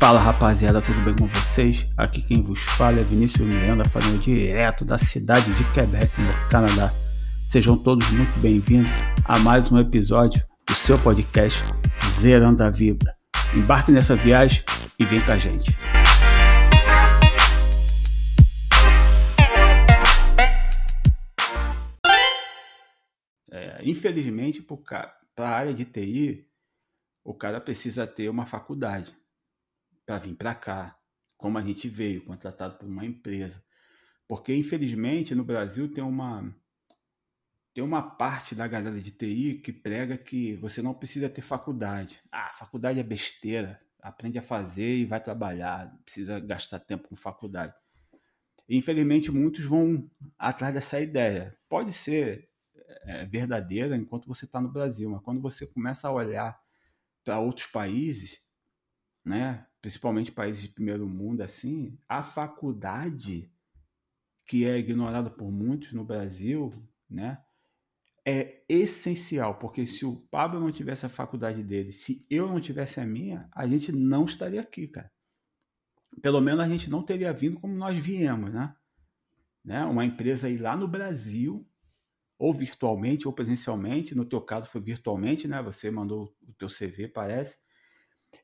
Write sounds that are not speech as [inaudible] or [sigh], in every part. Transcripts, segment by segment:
Fala rapaziada, tudo bem com vocês? Aqui quem vos fala é Vinícius Miranda, falando direto da cidade de Quebec, no Canadá. Sejam todos muito bem-vindos a mais um episódio do seu podcast Zerando a Vibra. Embarque nessa viagem e vem com a gente. É, infelizmente, para a área de TI, o cara precisa ter uma faculdade para vir para cá, como a gente veio, contratado por uma empresa. Porque, infelizmente, no Brasil tem uma, tem uma parte da galera de TI que prega que você não precisa ter faculdade. Ah, faculdade é besteira. Aprende a fazer e vai trabalhar. Não precisa gastar tempo com faculdade. infelizmente, muitos vão atrás dessa ideia. Pode ser é, verdadeira enquanto você está no Brasil, mas quando você começa a olhar para outros países, né, principalmente países de primeiro mundo, assim, a faculdade que é ignorada por muitos no Brasil, né, é essencial, porque se o Pablo não tivesse a faculdade dele, se eu não tivesse a minha, a gente não estaria aqui, cara. Pelo menos a gente não teria vindo como nós viemos, né? né? Uma empresa aí lá no Brasil ou virtualmente ou presencialmente. No teu caso foi virtualmente, né? Você mandou o teu CV, parece.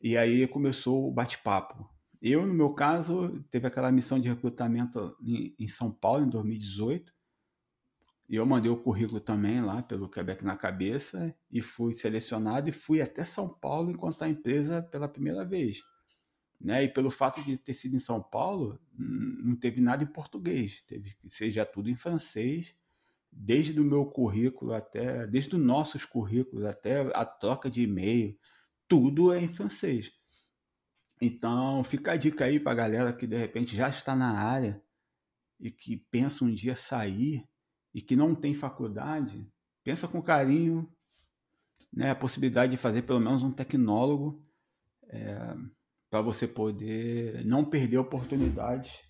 E aí começou o bate-papo. Eu, no meu caso, teve aquela missão de recrutamento em, São Paulo em 2018. E eu mandei o currículo também lá pelo Quebec na cabeça e fui selecionado e fui até São Paulo encontrar a empresa pela primeira vez. Né? E pelo fato de ter sido em São Paulo, não teve nada em português, teve que ser já tudo em francês desde o meu currículo até, desde os nossos currículos até a troca de e-mail, tudo é em francês. Então, fica a dica aí para galera que de repente já está na área e que pensa um dia sair e que não tem faculdade, pensa com carinho né, a possibilidade de fazer pelo menos um tecnólogo é, para você poder não perder oportunidades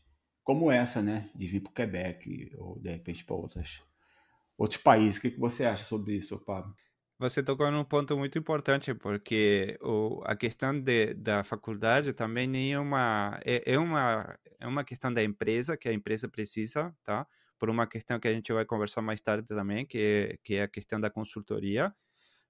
como essa, né, de vir para o Quebec ou de repente para outros países. O que, que você acha sobre isso, Pablo? Você tocou num ponto muito importante, porque o, a questão de, da faculdade também é uma, é, é, uma, é uma questão da empresa, que a empresa precisa, tá? Por uma questão que a gente vai conversar mais tarde também, que é, que é a questão da consultoria,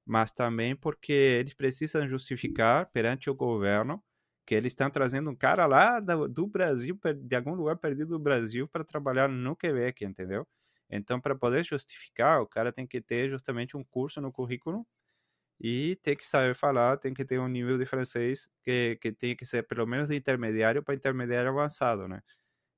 mas também porque eles precisam justificar perante o governo que eles estão trazendo um cara lá do, do Brasil, de algum lugar perdido do Brasil, para trabalhar no Quebec, entendeu? Então, para poder justificar, o cara tem que ter justamente um curso no currículo e tem que saber falar, tem que ter um nível de francês que, que tem que ser pelo menos de intermediário para intermediário avançado, né?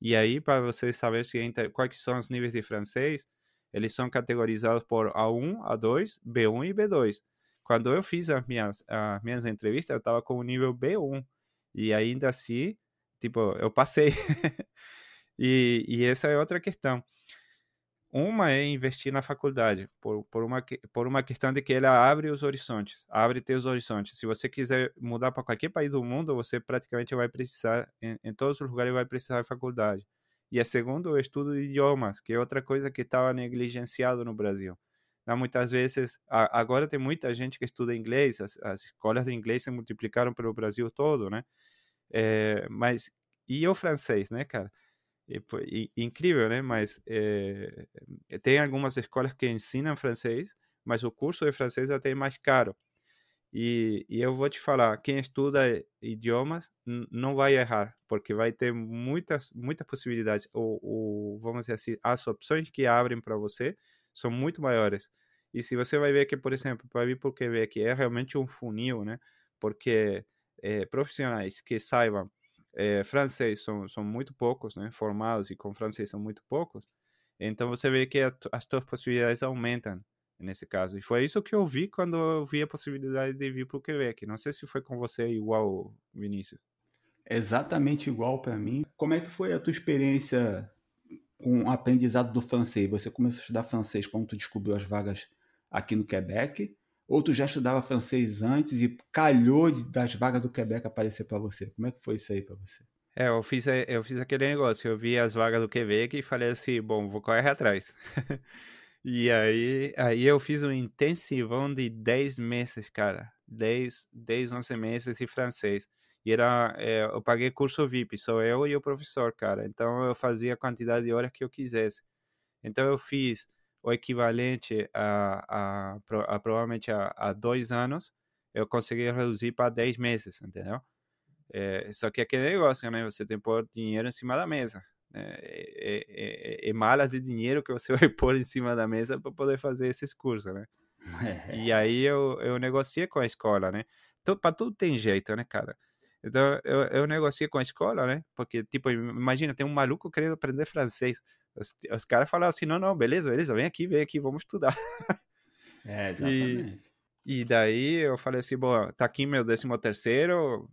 E aí, para você saber se quais são os níveis de francês, eles são categorizados por A1, A2, B1 e B2. Quando eu fiz as minhas, as minhas entrevistas, eu estava com o nível B1. E ainda assim, tipo, eu passei. [laughs] e, e essa é outra questão. Uma é investir na faculdade, por, por, uma, por uma questão de que ela abre os horizontes, abre teus horizontes. Se você quiser mudar para qualquer país do mundo, você praticamente vai precisar, em, em todos os lugares, vai precisar de faculdade. E a segundo, o estudo de idiomas, que é outra coisa que estava negligenciado no Brasil. Não, muitas vezes, a, agora tem muita gente que estuda inglês, as, as, escolas de inglês se multiplicaram pelo Brasil todo, né? É, mas, e o francês, né, cara? E, e, incrível, né? Mas é, tem algumas escolas que ensinam francês, mas o curso de francês é até é mais caro. E, e, eu vou te falar, quem estuda idiomas não vai errar, porque vai ter muitas, muitas possibilidades. Ou, vamos dizer assim, as opções que abrem para você são muito maiores. E se você vai ver que, por exemplo, para vir por Quebec é realmente um funil, né? Porque é, profissionais que saibam é, francês são, são muito poucos, né? Formados e com francês são muito poucos. Então você vê que a, as suas possibilidades aumentam nesse caso. E foi isso que eu vi quando eu vi a possibilidade de vir para o Quebec. Não sei se foi com você igual, Vinícius. Exatamente igual para mim. Como é que foi a tua experiência com o aprendizado do francês? Você começou a estudar francês quando tu descobriu as vagas aqui no Quebec? Ou tu já estudava francês antes e calhou das vagas do Quebec aparecer para você? Como é que foi isso aí para você? É, eu fiz, eu fiz aquele negócio, eu vi as vagas do Quebec e falei assim, bom, vou correr atrás. [laughs] e aí, aí eu fiz um intensivão de 10 meses, cara. 10, 10, 11 meses de francês. E era, é, eu paguei curso VIP, só eu e o professor, cara. Então eu fazia a quantidade de horas que eu quisesse. Então eu fiz o equivalente a, a, a, provavelmente a, a, dois anos, eu consegui reduzir para 10 meses, entendeu? É, só que aquele negócio, né? Você tem que pôr dinheiro em cima da mesa. Né? É, é, é, é malas de dinheiro que você [laughs] vai pôr em cima da mesa para poder fazer esses cursos, né? [laughs] E aí eu, eu negociei com a escola, né? Então, para tudo tem jeito, né, cara? Então, eu, eu negociei com a escola, né? Porque, tipo, imagina, tem um maluco querendo aprender francês. Os, os caras falaram assim, não, não, beleza, beleza, vem aqui, vem aqui, vamos estudar. [laughs] É, exatamente. E, e daí eu falei assim, bom, tá aqui meu décimo terceiro,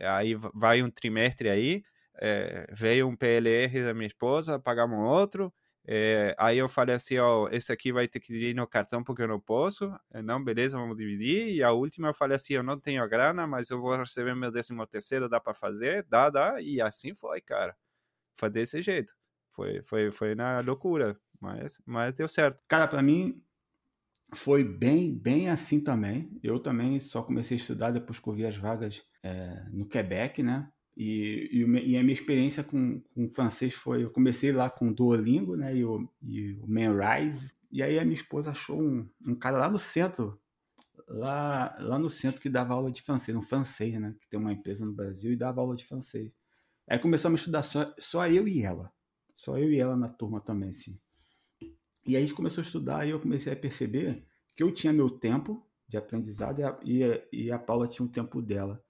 aí vai um trimestre aí, é, veio um PLR da minha esposa, pagamos outro, é, aí eu falei assim, ó, esse aqui vai ter que ir no cartão porque eu não posso. É, não, beleza, vamos dividir. E a última eu falei assim, eu não tenho a grana, mas eu vou receber meu décimo terceiro, dá para fazer? Dá, dá. E assim foi, cara. Foi desse jeito. Foi, foi, foi na loucura, mas, mas deu certo. Cara, para mim foi bem, bem assim também. Eu também só comecei a estudar depois que eu vi as vagas é, no Quebec, né? E, e, e, a minha experiência com, com francês foi: eu comecei lá com o Duolingo, né? E o, e o. E aí a minha esposa achou um, um cara lá no centro, lá, lá no centro que dava aula de francês, um francês, né? Que tem uma empresa no Brasil e dava aula de francês. Aí começamos a estudar só, só eu e ela. Só eu e ela na turma também, sim. E aí a gente começou a estudar e eu comecei a perceber que eu tinha meu tempo de aprendizado e a, e a, e a Paula tinha um tempo dela.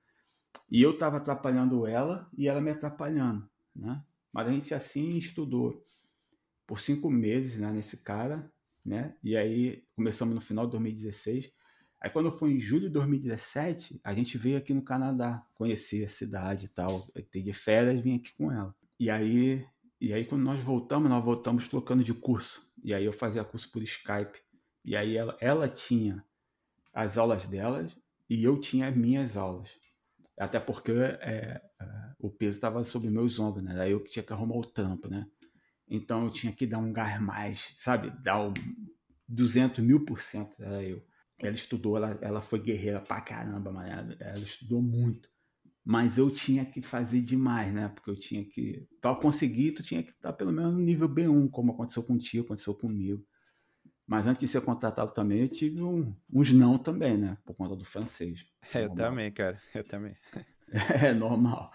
E eu estava atrapalhando ela e ela me atrapalhando, né? Mas a gente assim estudou por cinco meses né, nesse cara, né? E aí começamos no final de 2016. Aí quando foi em julho de 2017, a gente veio aqui no Canadá conhecer a cidade e tal. Eu de férias, vim aqui com ela. E aí, e aí quando nós voltamos, nós voltamos trocando de curso. E aí eu fazia curso por Skype. E aí ela, ela tinha as aulas delas e eu tinha as minhas aulas. Até porque é, é, o peso estava sobre meus ombros, né? Daí eu que tinha que arrumar o trampo, né? Então eu tinha que dar um gás mais, sabe? Dar um 200 mil por cento, era eu. Ela estudou, ela, ela foi guerreira pra caramba, mas ela, ela estudou muito. Mas eu tinha que fazer demais, né? Porque eu tinha que. Para conseguir, tu tinha que estar pelo menos no nível B1, como aconteceu contigo, aconteceu comigo. Mas antes de ser contratado também, eu tive um, uns não também, né? Por conta do francês. É, [laughs] eu também, cara. Eu também. [laughs] É normal.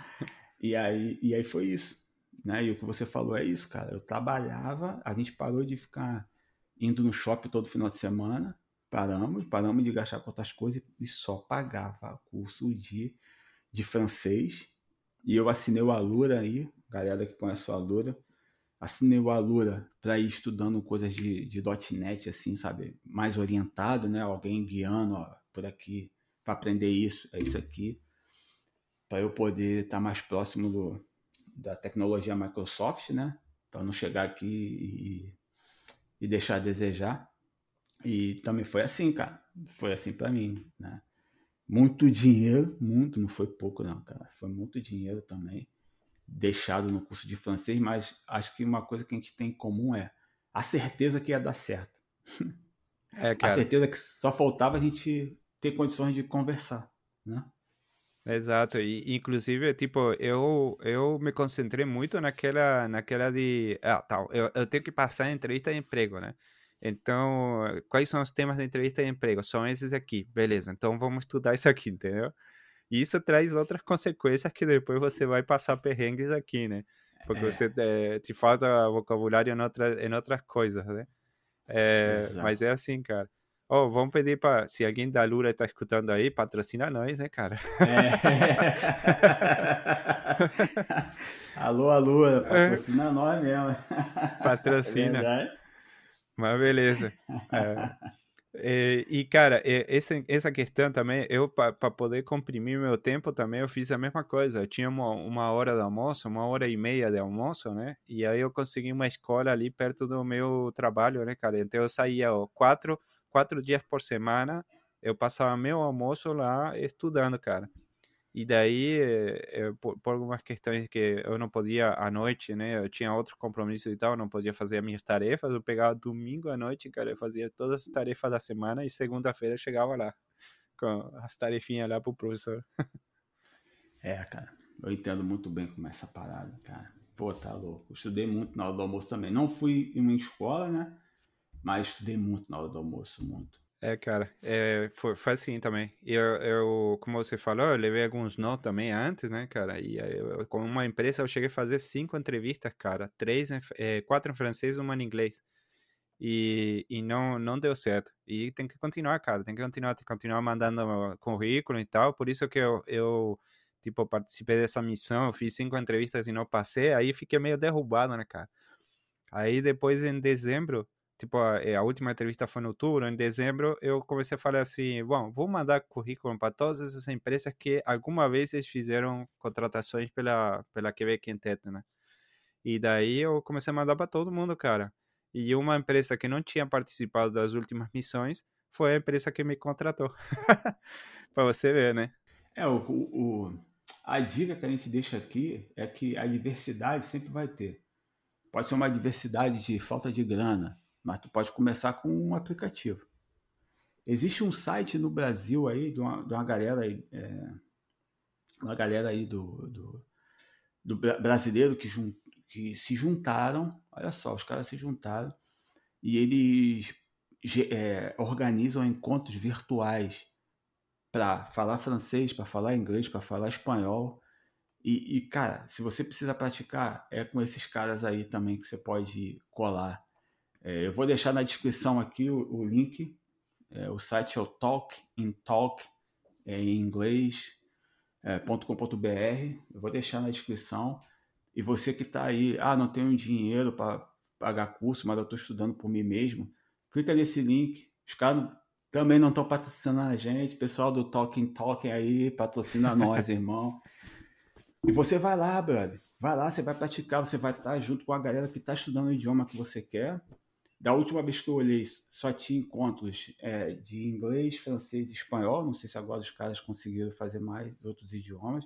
E aí, e aí foi isso. Né? E o que você falou é isso, cara. Eu trabalhava, a gente parou de ficar indo no shopping todo final de semana. Paramos, paramos de gastar com outras coisas e só pagava curso de, de francês. E eu assinei o Alura aí, galera que conhece o Alura assinei o Alura para ir estudando coisas de, de .NET, assim, sabe? Mais orientado, né? Alguém guiando, ó, por aqui, para aprender isso, é isso aqui. Para eu poder estar tá mais próximo do, da tecnologia Microsoft, né? Para não chegar aqui e, e deixar a desejar. E também foi assim, cara. Foi assim para mim, né? Muito dinheiro, muito, não foi pouco não, cara. Foi muito dinheiro também deixado no curso de francês, mas acho que uma coisa que a gente tem em comum é a certeza que ia dar certo. É, a certeza que só faltava a gente ter condições de conversar, né? Exato, e inclusive, tipo, eu, eu me concentrei muito naquela, naquela de, ah, tal, eu, eu tenho que passar a entrevista de emprego, né? Então, quais são os temas da entrevista de emprego? São esses aqui, beleza, então vamos estudar isso aqui, [laughs] entendeu? E isso traz outras consequências que depois você vai passar perrengues aqui, né? Porque é. você é, te falta vocabulário em, outra, em outras coisas, né? É, mas é assim, cara. Oh, vamos pedir para se alguém da Lura está escutando aí, patrocina nós, né, cara? É. [laughs] alô, alô, [laughs] patrocina é. nós mesmo. Patrocina. É mas beleza. É. E, cara, essa, essa questão também, eu, para poder comprimir meu tempo também, eu fiz a mesma coisa. Eu tinha uma, uma hora de almoço, uma hora e meia de almoço, né? E aí eu consegui uma escola ali perto do meu trabalho, né, cara? Então eu saía ó, quatro, quatro dias por semana, eu passava meu almoço lá estudando, cara. E daí, eh, por, por, algumas questões que eu não podia à noite, né? Eu tinha outros compromissos e tal, não podia fazer as minhas tarefas. Eu pegava domingo à noite, cara, eu fazia todas as tarefas da semana e segunda-feira chegava lá com as tarefinhas lá pro professor. É, cara. Eu entendo muito bem como é essa parada, cara. Pô, tá louco. Eu estudei muito na hora do almoço também. Não fui em uma escola, né? Mas estudei muito na hora do almoço, muito. É, cara, é, foi, foi assim também. Eu, eu, como você falou, eu levei alguns não também antes, né, cara? E eu, com uma empresa eu cheguei a fazer cinco entrevistas, cara. Três, é, quatro em francês uma em inglês. E, e não, não deu certo. E tem que continuar, cara. Tem que continuar, tem que continuar mandando currículo e tal. Por isso que eu, eu tipo, participei dessa missão. Fiz cinco entrevistas e não passei. Aí fiquei meio derrubado, né, cara? Aí depois, em dezembro, tipo, a, eh, a, última entrevista foi no outubro, em dezembro eu comecei a falar assim, bom, vou mandar currículo para todas essas empresas que alguma vez eles fizeram contratações pela, pela Quebec Quintet, né? E daí eu comecei a mandar para todo mundo, cara. E uma empresa que não tinha participado das últimas missões foi a empresa que me contratou. [laughs] para você ver, né? É, o, o, a dica que a gente deixa aqui é que a diversidade sempre vai ter. Pode ser uma diversidade de falta de grana, mas tu pode começar com um aplicativo. Existe um site no Brasil aí de uma, de uma galera aí, é, uma galera aí do, do, do brasileiro que, jun, que se juntaram, olha só, os caras se juntaram e eles é, organizam encontros virtuais para falar francês, para falar inglês, para falar espanhol. E, e, cara, se você precisa praticar, é com esses caras aí também que você pode colar. É, eu vou deixar na descrição aqui o, o link. É, o site é o Talk in Talk, é, em inglês, é, .com.br. Eu vou deixar na descrição. E você que está aí, ah, não tenho dinheiro para pagar curso, mas eu estou estudando por mim mesmo, clica nesse link. Os caras também não estão patrocinando a gente. Pessoal do Talking Talk aí, patrocina [laughs] nós, irmão. E você vai lá, brother. Vai lá, você vai praticar, você vai estar junto com a galera que está estudando o idioma que você quer. Da última vez que eu olhei, só tinha encontros é, de inglês, francês e espanhol. Não sei se agora os caras conseguiram fazer mais outros idiomas,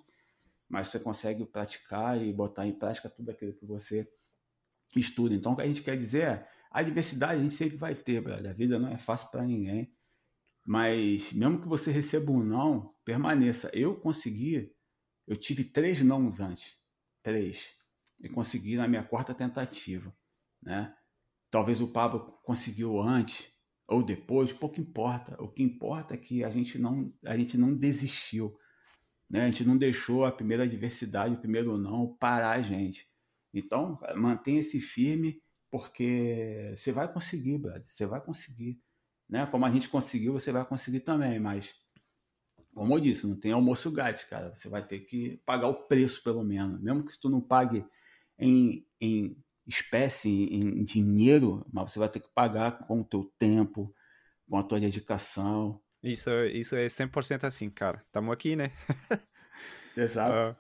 mas você consegue praticar e botar em prática tudo aquilo que você estuda. Então, o que a gente quer dizer é: a diversidade a gente sempre vai ter, brother. A vida não é fácil para ninguém, mas mesmo que você receba um não, permaneça. Eu consegui, eu tive três nãos antes, três, e consegui na minha quarta tentativa, né? Talvez o Pablo conseguiu antes ou depois, pouco importa. O que importa é que a gente não, a gente não desistiu. Né? A gente não deixou a primeira adversidade, o primeiro não, parar a gente. Então, mantenha-se firme, porque você vai conseguir, brother. Você vai conseguir. Né? Como a gente conseguiu, você vai conseguir também, mas como eu disse, não tem almoço grátis, cara. Você vai ter que pagar o preço, pelo menos. Mesmo que tu não pague em, em espécie, em dinheiro, mas você vai ter que pagar com o teu tempo, com a tua dedicação. Isso, isso é 100% assim, cara. Tamo aqui, né? [laughs] Exato.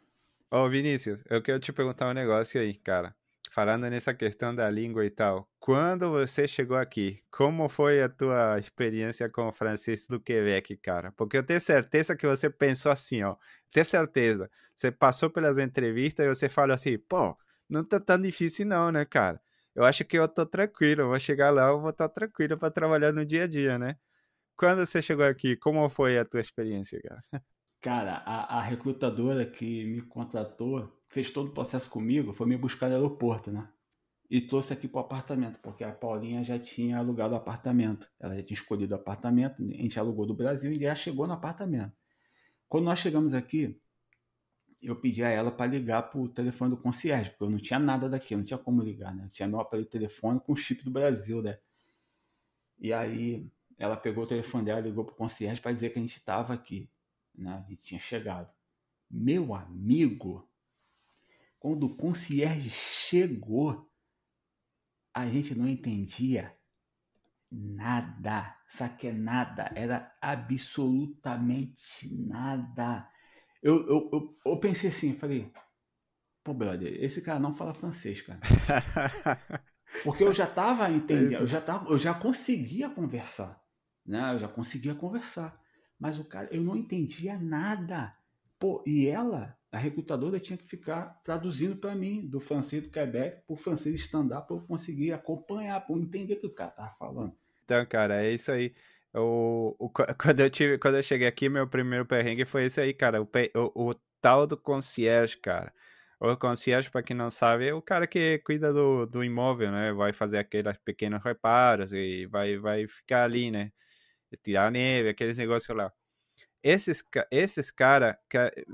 Ó, oh, oh, Vinícius, eu quero te perguntar um negócio aí, cara. Falando nessa questão da língua e tal, quando você chegou aqui, como foi a tua experiência com o francês do Quebec, cara? Porque eu tenho certeza que você pensou assim, ó. Tenho certeza. Você passou pelas entrevistas e você falou assim, pô, não tá tão difícil não, né, cara? Eu acho que eu tô tranquilo, eu vou chegar lá, eu vou estar tá tranquilo para trabalhar no dia a dia, né? Quando você chegou aqui, como foi a tua experiência, cara? [laughs] Cara, a, a recrutadora que me contratou, fez todo o processo comigo, foi me buscar no aeroporto, né? E trouxe aqui pro apartamento, porque a Paulinha já tinha alugado o apartamento. Ela já tinha escolhido o apartamento, a gente alugou do Brasil e já chegou no apartamento. Quando nós chegamos aqui, eu pedi a ela para ligar para o telefone do concierge, porque eu não tinha nada daqui, não tinha como ligar, né? Eu tinha meu aparelho de telefone com chip do Brasil, né? E aí ela pegou o telefone dela, ligou para o concierge para dizer que a gente estava aqui, né? Gente tinha chegado. Meu amigo, quando o concierge chegou, a gente não entendia nada. Sabe que é nada? Era absolutamente nada eu, eu, eu, eu pensei assim, falei, pô, brother, esse cara não fala francês, cara. [laughs] Porque eu já tava entendendo, eu já, tava, eu já conseguia conversar, né? Eu já conseguia conversar. Mas o cara, eu não entendia nada. Pô, e ela, a recrutadora, tinha que ficar traduzindo para mim, do francês do Quebec para o francês stand-up, para eu conseguir acompanhar, para eu entender o que o cara tava falando. Então, cara, é isso aí. O, o, [laughs] quando, eu tive, quando eu cheguei aqui, meu primeiro perrengue foi esse aí, cara. O, o, o tal do concierge, cara. O concierge, para quem não sabe, é o cara que cuida do, do imóvel, né? Vai fazer aqueles pequenos reparos e vai, vai ficar ali, né? Tirar neve, aqueles negócios lá. Esses, esses caras,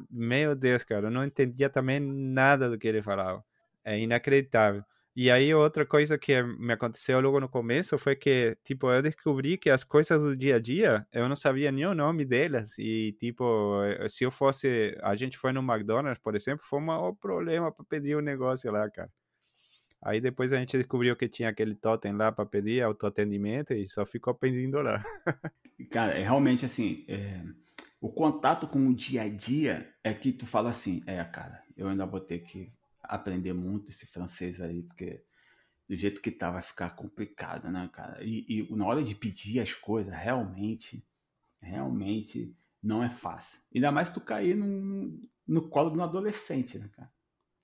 meu Deus, cara, eu não entendia também nada do que ele falava. É inacreditável. E aí outra coisa que me aconteceu logo no começo foi que, tipo, eu descobri que as coisas do dia a dia, eu não sabia nem o nome delas. E, tipo, eh, se eu fosse, a gente foi no McDonald's, por exemplo, foi um problema para pedir um negócio lá, cara. Aí depois a gente descobriu que tinha aquele totem lá para pedir autoatendimento e só ficou pedindo lá. [laughs] cara, é realmente assim, é... o contato com o dia a dia é que tu fala assim, é, cara, eu ainda vou ter que aprender muito esse francês aí, porque do jeito que tá vai ficar complicado, né, cara? E, e na hora de pedir as coisas, realmente, realmente não é fácil. Ainda mais tu cair no, no colo de um adolescente, né, cara?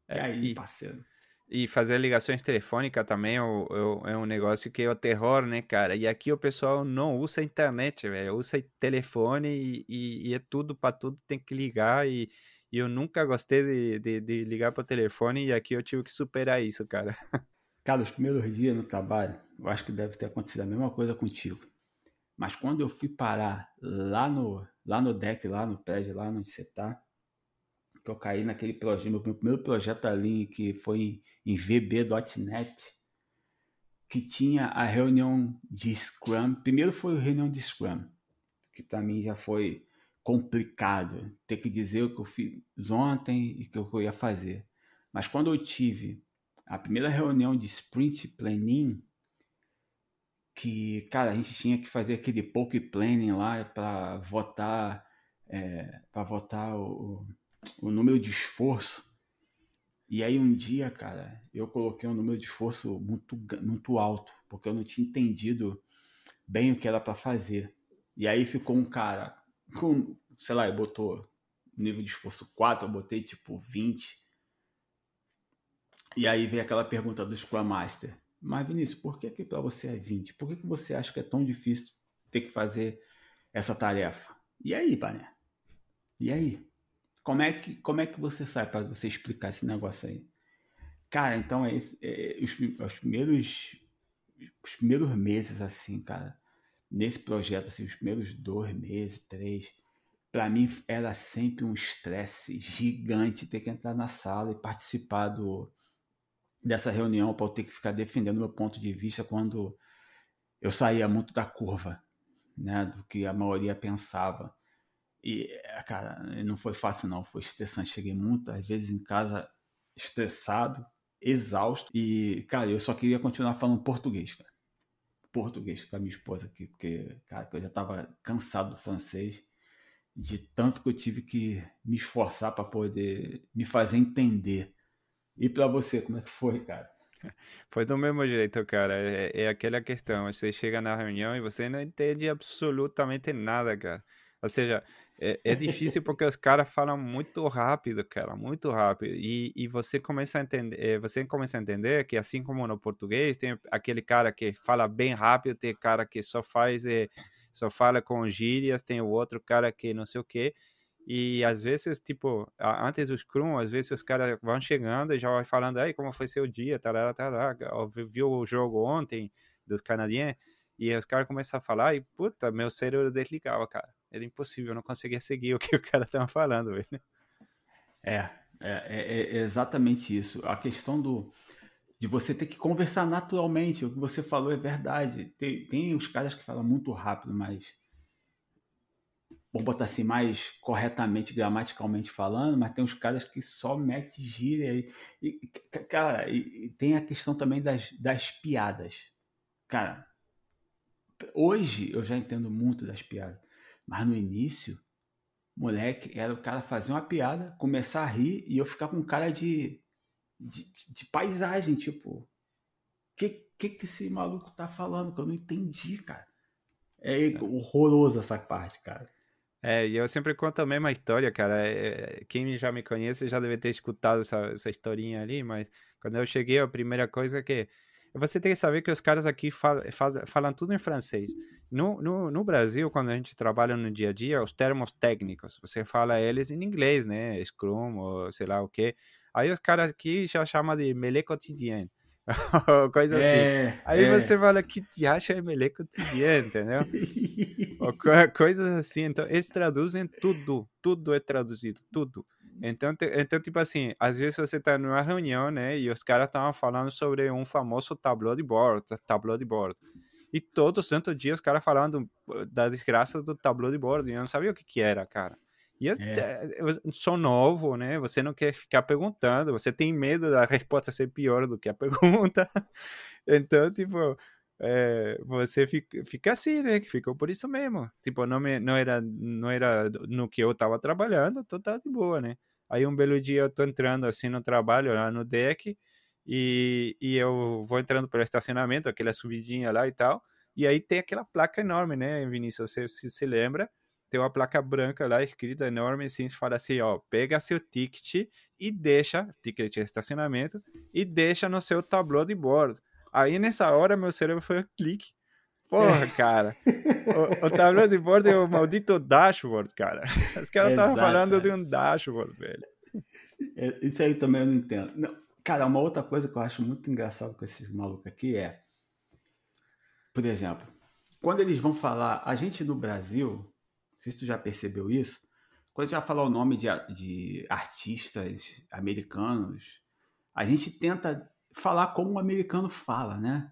É, aí, e, parceiro. E fazer ligações telefônicas também é, é, é, um negócio que é o terror, né, cara? E aqui o pessoal não usa internet, velho. Usa telefone e, e, e é tudo para tudo, tem que ligar e e eu nunca gostei de, de, de ligar para o telefone e aqui eu tive que superar isso, cara. [laughs] Cara, os primeiros dias no trabalho, eu acho que deve ter acontecido a mesma coisa contigo. Mas quando eu fui parar lá no, lá no deck, lá no prédio, lá onde você tá, que eu caí naquele projeto, meu primeiro projeto ali, que foi em, em VB.net, que tinha a reunião de Scrum. Primeiro foi a reunião de Scrum, que para mim já foi complicado ter que dizer o que eu fiz ontem e o que eu ia fazer. Mas quando eu tive a primeira reunião de sprint planning, que, cara, a gente tinha que fazer aquele poke planning lá para votar, é, para votar o, o número de esforço. E aí um dia, cara, eu coloquei um número de esforço muito, muito alto, porque eu não tinha entendido bem o que era para fazer. E aí ficou um cara com, sei lá, botou nível de esforço 4, eu botei tipo 20. E aí vem aquela pergunta do Scrum Master. Mas Vinícius, por que que para você é 20? Por que que você acha que é tão difícil ter que fazer essa tarefa? E aí, Pané? E aí? Como é que, como é que você sai para você explicar esse negócio aí? Cara, então é, esse, é os, os, primeiros os primeiros meses assim, cara, nesse projeto, assim, os primeiros dois meses, três, para mim era sempre um estresse gigante ter que entrar na sala e participar do, dessa reunião para eu ter que ficar defendendo meu ponto de vista quando eu saía muito da curva, né, do que a maioria pensava. E, cara, não foi fácil não, foi estressante. Cheguei muito, às vezes em casa estressado, exausto e, cara, eu só queria continuar falando português, cara português com a minha esposa aqui, porque, cara, eu já estava cansado do francês, de tanto que eu tive que me esforçar para poder me fazer entender. E para você, como é que foi, cara? [laughs] Foi do mesmo jeito, cara. É, é, aquela questão. Você chega na reunião e você não entende absolutamente nada, cara. Ou seja, é, é difícil porque os caras falam muito rápido, cara, muito rápido. E, e você começa a entender, é, você começa a entender que assim como no português tem aquele cara que fala bem rápido, tem cara que só faz, é, só fala com gírias, tem o outro cara que não sei o quê. E às vezes, tipo, antes do Scrum, às vezes os caras vão chegando e já vai falando, aí, como foi seu dia, tarará, tarará, viu o jogo ontem dos canadienses? E os caras começam a falar e, puta, meu cérebro desligava, cara. Era impossível, eu não conseguia seguir [laughs] o que o cara tava falando, velho. É, é, é, é exatamente isso. A questão do de você ter que conversar naturalmente. O que você falou é verdade. Tem, tem os caras que falam muito rápido, mas vou botar assim mais corretamente, gramaticalmente falando, mas tem os caras que só metem gíria e, e cara, e, e, tem a questão também das, das piadas. Cara, Hoje eu já entendo muito das piadas. Mas no início, moleque, era o cara fazer uma piada, começar a rir e eu ficar com cara de, de, de paisagem, tipo, o que, que que esse maluco tá falando? Que eu não entendi, cara. É, é. horroroso essa parte, cara. É, e eu sempre conto a mesma história, cara. É, quem já me conhece já deve ter escutado essa, essa historinha ali, mas quando eu cheguei, a primeira coisa que você tem que saber que os caras aqui falam, falam tudo em francês. No, no, no, Brasil, quando a gente trabalha no dia a dia, os termos técnicos, você fala eles em inglês, né? Scrum ou sei lá o quê. Aí os caras aqui já chamam de melé quotidien. [laughs] coisa é, assim. Aí é. você fala que te acha é melé quotidien, entendeu? [laughs] coisas assim. Então, eles traduzem tudo. Tudo é traduzido, tudo. Então, então, tipo assim, às vezes você tá numa reunião, né, e os caras estavam falando sobre um famoso tableau de bord, tableau de bord. E todo santo dia os caras falando da desgraça do tableau de bord, e eu não sabia o que que era, cara. E eu, é. eu sou novo, né? Você não quer ficar perguntando, você tem medo da resposta ser pior do que a [laughs] pergunta. então, tipo, é, você fica, fica assim, né? Que ficou por isso mesmo. Tipo, não, me, não, era, não era no que eu tava trabalhando, então de boa, né? Aí um belo dia eu tô entrando assim no trabalho, lá no deck, e, e eu vou entrando pelo estacionamento, aquela subidinha lá e tal, e aí tem aquela placa enorme, né, Vinícius? Você se, se lembra? Tem uma placa branca lá escrita enorme assim, fala assim, ó, pega seu ticket e deixa, ticket de estacionamento, e deixa no seu tablô de bordo. Aí nessa hora meu cérebro foi um clique. Porra, cara. o, o tablô de bordo é o maldito dashboard, cara. Os caras estavam falando de um dashboard, velho. É, isso aí também eu não entendo. Não, cara, uma outra coisa que eu acho muito engraçado com esses malucos aqui é, por exemplo, quando eles vão falar, a gente no Brasil, não sei se tu já percebeu isso, quando a gente vai falar o nome de, de artistas americanos, a gente tenta falar como o americano fala, né?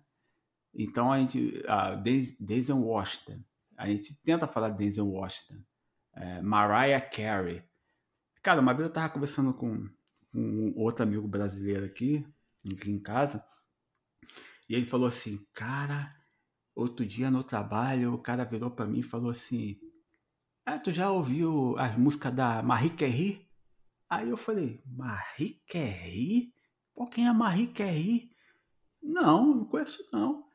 Então a gente, a Denzel Washington, a gente tenta falar de Denzel Washington, é, Mariah Carey. Cara, uma vez eu tava conversando com, com outro amigo brasileiro aqui, aqui em casa, e ele falou assim, cara, outro dia no trabalho, o cara virou para mim e falou assim, ah, tu já ouviu as músicas da Marie Carey? Aí eu falei, Marie Carey? Pô, quem é Marie Carey? Não, não conheço não.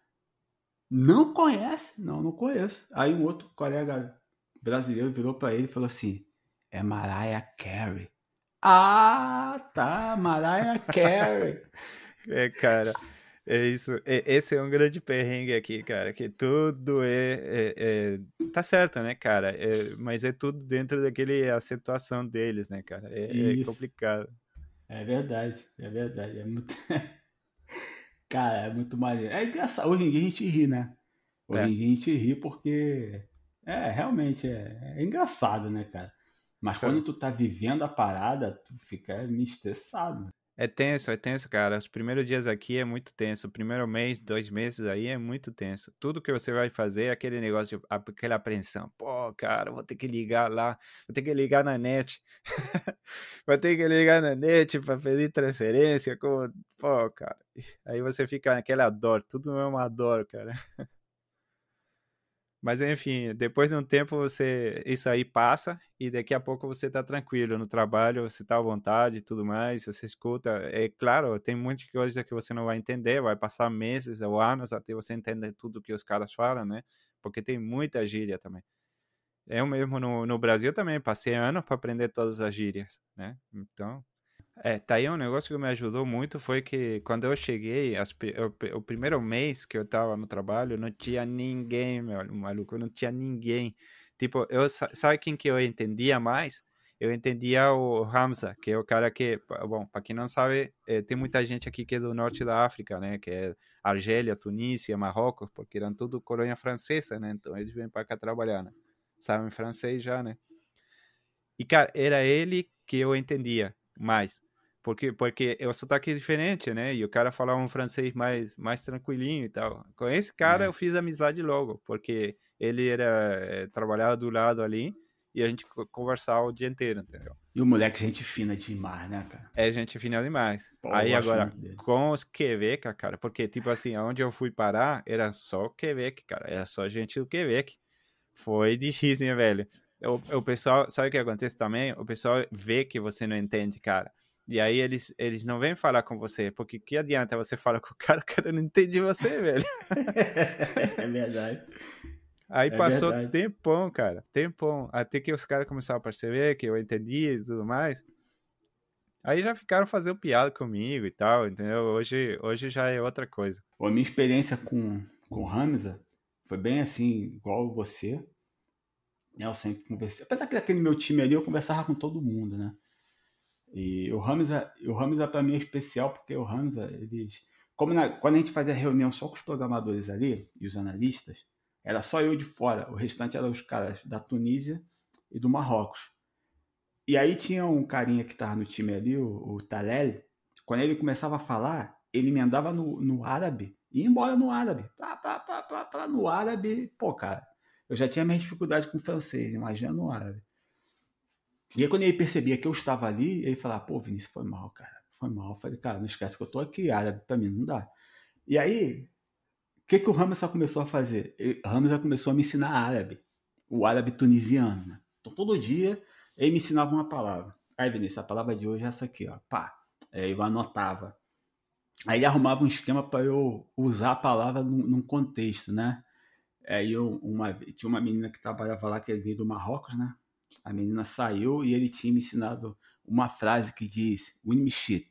Não conhece? Não, não conheço. Aí um outro colega brasileiro virou para ele e falou assim: é Mariah Carey. Ah, tá, Mariah Carey. [laughs] é, cara, é isso. É, esse é um grande perrengue aqui, cara, que tudo é, é, é tá certo, né, cara? É, mas é tudo dentro daquele acentuação deles, né, cara? É, é complicado. É verdade, é verdade. É muito. [laughs] Cara, é muito maneiro. É engraçado. Hoje em dia a gente ri, né? Hoje é. em dia a gente ri porque. É, realmente é, é engraçado, né, cara? Mas Sim. quando tu tá vivendo a parada, tu fica meio estressado. É tenso, é tenso, cara. Os primeiros dias aqui é muito tenso. O primeiro mês, dois meses aí é muito tenso. Tudo que você vai fazer é aquele negócio, aquela apreensão. Pô, cara, vou ter que ligar lá, vou ter que ligar na net. [laughs] vou ter que ligar na net para pedir transferência. Como... Pô, cara. Aí você fica naquela dor. Tudo é uma dor, cara. [laughs] Mas enfim, depois de um tempo você isso aí passa e daqui a pouco você está tranquilo no trabalho, você está à vontade e tudo mais, você escuta. É claro, tem muita coisa que você não vai entender, vai passar meses ou anos até você entender tudo que os caras falam, né? Porque tem muita gíria também. Eu mesmo no, no Brasil também passei anos para aprender todas as gírias, né? Então, é, tá aí um negócio que me ajudou muito foi que quando eu cheguei, as, o, o, primeiro mês que eu tava no trabalho, não tinha ninguém, meu maluco, não tinha ninguém. Tipo, eu sabe quem que eu entendia mais? Eu entendia o Hamza, que é o cara que, bom, para quem não sabe, é, tem muita gente aqui que é do norte da África, né? Que é Argélia, Tunísia, Marrocos, porque eram tudo colônia francesa, né? Então eles vêm para cá trabalhar, né? Sabem francês já, né? E, cara, era ele que eu entendia mais. Porque, porque é o sotaque diferente, né? E o cara falava um francês mais, mais tranquilinho e tal. Com esse cara é. eu fiz amizade logo, porque ele era é, trabalhava do lado ali e a gente conversava o dia inteiro, entendeu? E o moleque, gente fina demais, né, cara? É gente fina demais. Pô, Aí agora, com os Quebec, cara, porque, tipo assim, onde eu fui parar era só Quebec, cara. Era só gente do Quebec. Foi difícil, né, velho? O, o pessoal, sabe o que acontece também? O pessoal vê que você não entende, cara. E aí eles, eles não vêm falar com você, porque que adianta você falar com o cara, [laughs] o cara não entende você, velho. [laughs] é verdade. Aí é passou verdade. tempão, cara, tempão, até que os caras começaram a perceber que eu entendia e tudo mais. Aí já ficaram fazendo piada comigo e tal, entendeu? Hoje, hoje já é outra coisa. A minha experiência com, com Hamza foi bem assim, igual você. Eu sempre conversei. Apesar que naquele meu time ali eu conversava com todo mundo, né? E o Hamza, o Hamza para mim é especial porque o Hamza, eles. Como na, quando a gente fazia reunião só com os programadores ali e os analistas, era só eu de fora, o restante eram os caras da Tunísia e do Marrocos. E aí tinha um carinha que tava no time ali, o, o Talel, quando ele começava a falar, ele emendava no, no árabe e ia embora no árabe. Pra, pra, pra, pra, pra, no árabe, pô, cara, eu já tinha minha dificuldade com o francês, imagina no árabe. E aí quando ele percebia que eu estava ali, ele falava, pô, Vinícius, foi mal, cara, foi mal. Eu falei, cara, não esquece que eu tô aqui, árabe pra mim não dá. E aí, o que, que o Ramsey começou a fazer? Ramsey começou a me ensinar árabe, o árabe tunisiano, né? Então todo dia ele me ensinava uma palavra. Aí, Vinícius, a palavra de hoje é essa aqui, ó. Pá. Aí eu anotava. Aí ele arrumava um esquema para eu usar a palavra num, num contexto, né? Aí eu, uma, tinha uma menina que trabalhava lá, que veio do Marrocos, né? A menina saiu e ele tinha me ensinado uma frase que diz win me shit.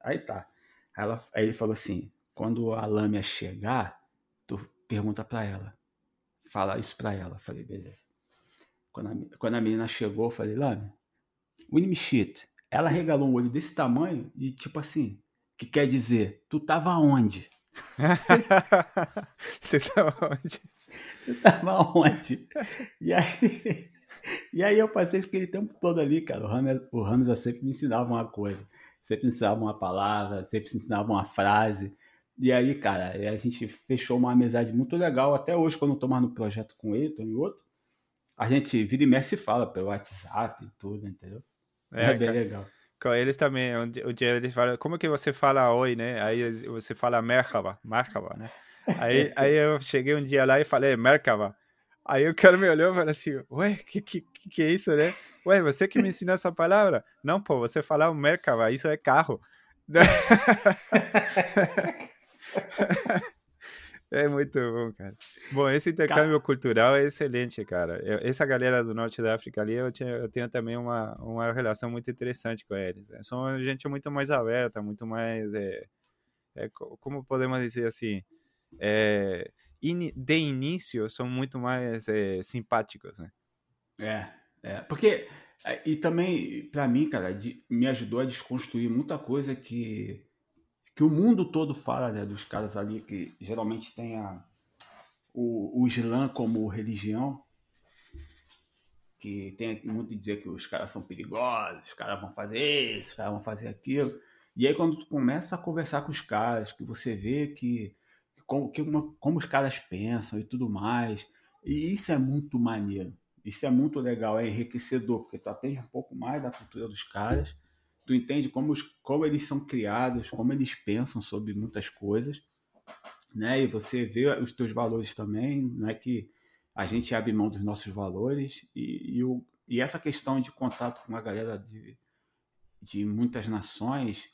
Aí tá. Aí, ela, aí ele falou assim: quando a lâmina chegar, tu pergunta para ela. Fala isso para ela. falei, beleza. Quando a, quando a menina chegou, eu falei, Lame, Winnie shit. Ela regalou um olho desse tamanho e tipo assim, que quer dizer, tu tava onde? [laughs] tu tava onde? [laughs] Tu tava onde? E aí, e aí eu passei aquele tempo todo ali, cara. O Ramos, o Ramos sempre me ensinava uma coisa. Sempre ensinava uma palavra, sempre ensinava uma frase. E aí, cara, a gente fechou uma amizade muito legal. Até hoje, quando eu tô mais no projeto com ele, tô em outro, a gente vira e mexe e fala pelo WhatsApp e tudo, entendeu? É, é bem cara. legal. Com eles também, o dia eles falam, como que você fala oi, né? Aí você fala merhaba, merhaba, né? Aí, aí eu cheguei um dia lá e falei merhaba. Aí o cara me olhou e falou assim, ué, que, que, que é isso, né? Ué, você que me ensinou essa palavra? Não, pô, você falar o merhaba, isso é carro. [laughs] É muito bom, cara. Bom, esse intercâmbio cara... cultural é excelente, cara. Eu, essa galera do norte da África ali, eu, tinha, eu tenho também uma, uma relação muito interessante com eles. Né? São gente muito mais aberta, muito mais. É, é, como podemos dizer assim? É, in, de início, são muito mais é, simpáticos, né? É, é. Porque. É, e também, para mim, cara, de, me ajudou a desconstruir muita coisa que que o mundo todo fala né, dos caras ali que geralmente tem a, o, o Islã como religião, que tem muito dizer que os caras são perigosos, os caras vão fazer isso, os caras vão fazer aquilo. E aí quando tu começa a conversar com os caras, que você vê que como, que uma, como os caras pensam e tudo mais, e isso é muito maneiro. Isso é muito legal, é enriquecedor, porque tu aprende um pouco mais da cultura dos caras tu entende como, os, como eles são criados, como eles pensam sobre muitas coisas, né? E você vê os teus valores também, não é que a gente abre mão dos nossos valores e, e, o, e essa questão de contato com a galera de, de muitas nações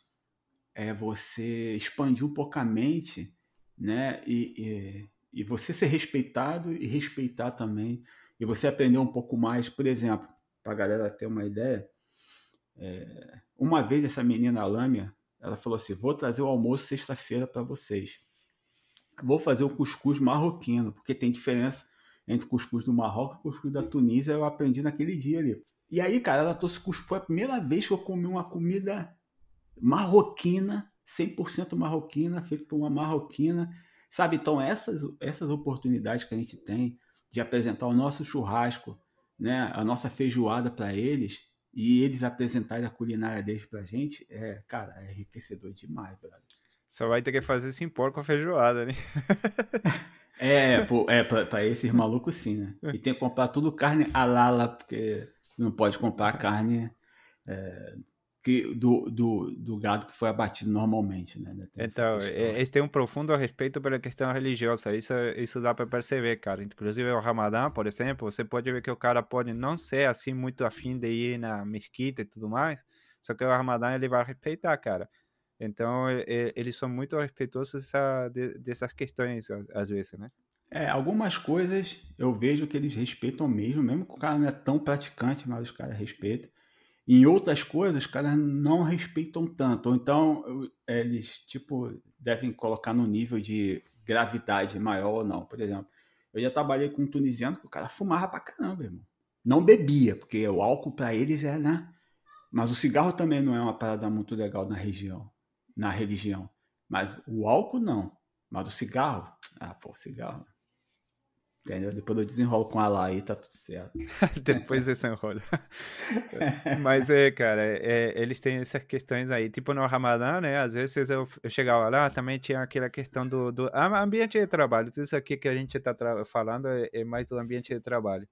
é você expandir um pouco a mente, né? E, e, e você ser respeitado e respeitar também e você aprender um pouco mais, por exemplo, para a galera ter uma ideia, é, uma vez essa menina Lâmia, ela falou assim: vou trazer o almoço sexta-feira para vocês. Vou fazer o cuscuz marroquino, porque tem diferença entre cuscuz do Marrocos e cuscuz da Tunísia. Eu aprendi naquele dia ali. E aí, cara, ela trouxe cuscuz. Foi a primeira vez que eu comi uma comida marroquina, 100% marroquina, feita por uma marroquina. Sabe? Então, essas, essas oportunidades que a gente tem de apresentar o nosso churrasco, né, a nossa feijoada para eles, e eles apresentarem a culinária deles pra gente, é, cara, é enriquecedor demais, brother. Só vai ter que fazer esse impor com a feijoada, né? [laughs] é, pô, é pra, pra esses malucos sim, né? E tem que comprar tudo carne alala, porque não pode comprar carne é, que, do, do, do gado que foi abatido normalmente, né? Então, é, eles têm um profundo respeito pela questão religiosa, isso, isso dá para perceber, cara. Inclusive o Ramadã, por exemplo, você pode ver que o cara pode não ser assim muito afim de ir na mesquita e tudo mais, só que o Ramadã ele vai respeitar, cara. Então, eles são muito respeitosos dessa, dessas questões, às vezes, né? É, algumas coisas eu vejo que eles respeitam mesmo, mesmo que o cara não é tão praticante, mas os caras respeitam. Em outras coisas, os caras não respeitam tanto. Ou então, eles, tipo, devem colocar no nível de gravidade maior ou não. Por exemplo, eu já trabalhei com um tunisiano que o cara fumava pra caramba, irmão. Não bebia, porque o álcool para eles é, né? Mas o cigarro também não é uma parada muito legal na região, na religião. Mas o álcool não. Mas o cigarro, ah, pô, cigarro. Entendeu? Depois eu desenrolo com ela aí, tá tudo certo. [laughs] Depois você enrola. [laughs] Mas é, cara, é, eles têm essas questões aí. Tipo no Ramadã, né? Às vezes eu, eu chegava lá, também tinha aquela questão do, do ambiente de trabalho. Tudo isso aqui que a gente tá falando é, é, mais do ambiente de trabalho.